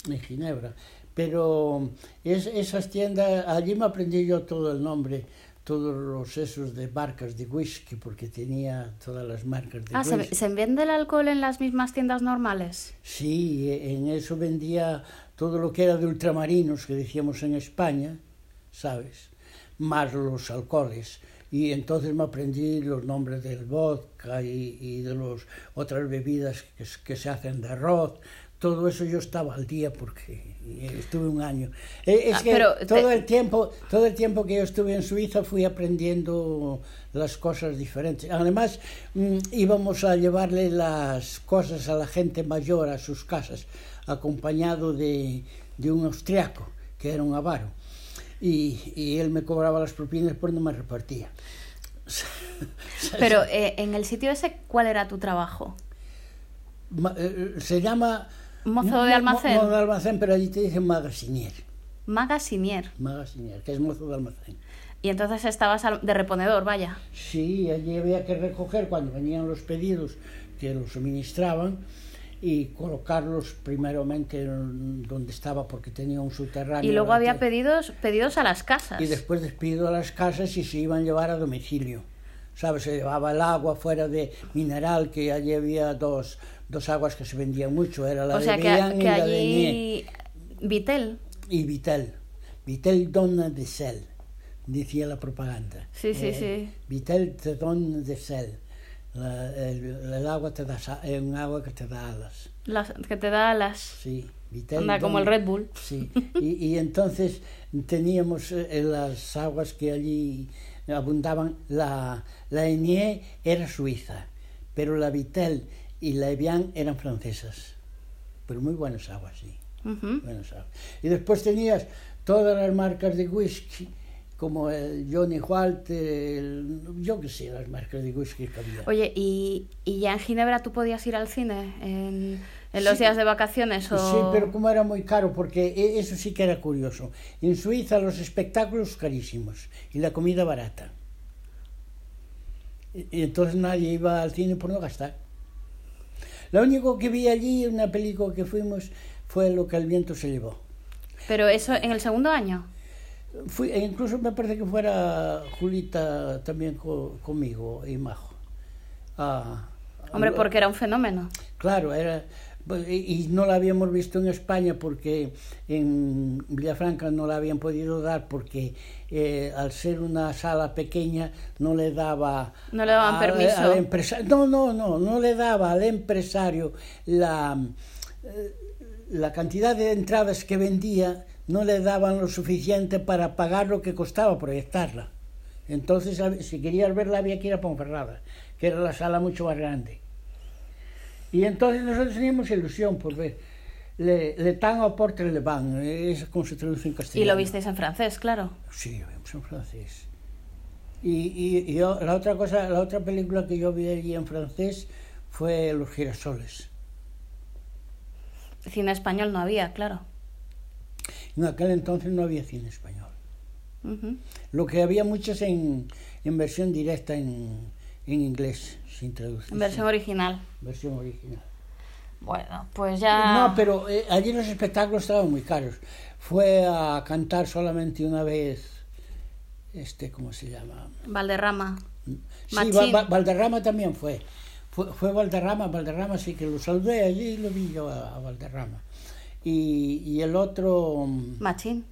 en Ginebra, pero es, esas tiendas, allí me aprendí yo todo el nombre todos los esos de marcas de whisky, porque tenía todas las marcas de ah, whisky. ¿se, ¿se vende el alcohol en las mismas tiendas normales? Sí, en eso vendía todo lo que era de ultramarinos, que decíamos en España, ¿sabes? Más los alcoholes. Y entonces me aprendí los nombres del vodka y, y de los, otras bebidas que, que se hacen de arroz. Todo eso yo estaba al día porque estuve un año. Eh, es ah, que Pero todo te... el tiempo, todo el tiempo que yo estuve en Suiza fui aprendiendo las cosas diferentes. Además, mmm, íbamos a llevarle las cosas a la gente mayor a sus casas, acompañado de, de un austriaco, que era un avaro. Y, y él me cobraba las propinas, pero no me repartía. Pero eh, en el sitio ese, ¿cuál era tu trabajo? Eh, se llama Mozo de almacén. Mozo de almacén, pero allí te dicen magasinier. Magasinier. Magasinier, que es mozo de almacén. Y entonces estabas de reponedor, vaya. Sí, allí había que recoger cuando venían los pedidos que los suministraban y colocarlos primeramente donde estaba porque tenía un subterráneo. Y luego había pedidos, pedidos a las casas. Y después despido a las casas y se iban a llevar a domicilio. ¿Sabes? Se llevaba el agua fuera de mineral, que allí había dos, dos aguas que se vendían mucho, era la o sea, de que, que y la allí... de. Vitel. Y Vitel. Vitel dona de sel, decía la propaganda. Sí, sí, eh, sí. Vitel te dona de sel. La, el, el, agua te da, es un agua que te da alas. Las, que te da alas. Sí. Vitel Anda, como el Red Bull. Sí. Y, y entonces teníamos eh, las aguas que allí abundaban. La, la Enie era suiza, pero la Vitel y la Evian eran francesas, pero muy buenas aguas, sí. Uh -huh. buenas aguas. Y después tenías todas las marcas de whisky, como el Johnny Walter, el, yo qué sé, las marcas de whisky que había. Oye, ¿y, ¿y ya en Ginebra tú podías ir al cine en, en los Sí. días de vacaciones? O... Sí, pero como era muy caro, porque e- eso sí que era curioso. En Suiza los espectáculos carísimos y la comida barata. Y y entonces nadie iba al cine por no gastar. Lo único que vi allí, una película que fuimos, fue Lo que el viento se llevó. Pero eso en el segundo año. Fui, e incluso me parece que fuera Julita también co- conmigo y Majo. Ah, Hombre, porque era un fenómeno. Claro, era y y no la habíamos visto en España porque en Villafranca no la habían podido dar porque eh, al ser una sala pequeña no le daba No le daban permiso. al empresario no no no no le daba al empresario la eh, la cantidad de entradas que vendía no le daban lo suficiente para pagar lo que costaba proyectarla entonces si querías verla había que ir a Ponferrada que era la sala mucho más grande y entonces nosotros teníamos ilusión por ver Le, le Temps au porte le Vent, es como se traduce en Y castellano. lo visteis en francés, claro. Sí, lo vimos en francés. Y, y, y yo- la otra cosa, la otra película que yo vi allí en francés fue Los girasoles. Cine español no había, claro. En aquel entonces no había cine español. Lo que había muchos en, en versión directa en, en inglés, sin traducción. En versión original. versión original. Bueno, pues ya... No, pero eh, allí los espectáculos estaban muy caros. Fue a cantar solamente una vez, este, ¿cómo se llama? Valderrama. Sí, Valderrama también fue. fue. Fue Valderrama, Valderrama sí que lo saludé allí y lo vi yo a, a Valderrama. Y, y el otro, mm, Machín.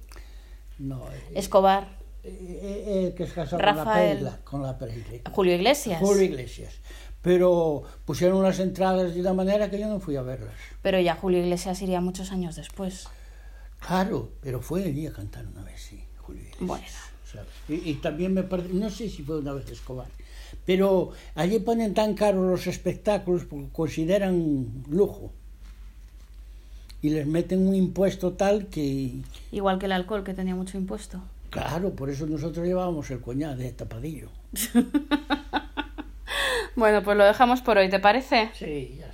no, eh, Escobar. Eh, eh, el que se casó Rafael. con la Perla, con la Perla. Julio Iglesias. Julio Iglesias. Pero pusieron las entradas de una manera que yo no fui a verlas. Pero ya Julio Iglesias iría muchos años después. Claro, pero fue allí a cantar una vez, sí, Julio Iglesias. Bueno. ¿sabes? Y, y también me parece, no sé si fue una vez Escobar, pero allí ponen tan caros los espectáculos porque consideran lujo. Y les meten un impuesto tal que, Igual que el alcohol, que tenía mucho impuesto. Claro, por eso nosotros llevábamos el coñac de tapadillo. Bueno, pues lo dejamos por hoy, ¿te parece? Sí, ya está.